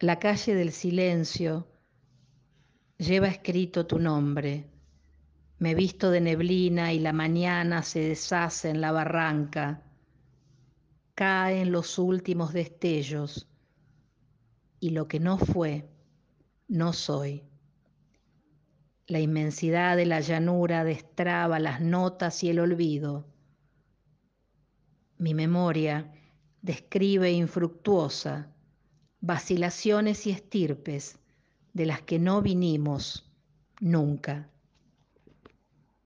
La calle del silencio lleva escrito tu nombre. Me visto de neblina y la mañana se deshace en la barranca. Caen los últimos destellos y lo que no fue, no soy. La inmensidad de la llanura destraba las notas y el olvido. Mi memoria describe infructuosa vacilaciones y estirpes de las que no vinimos nunca.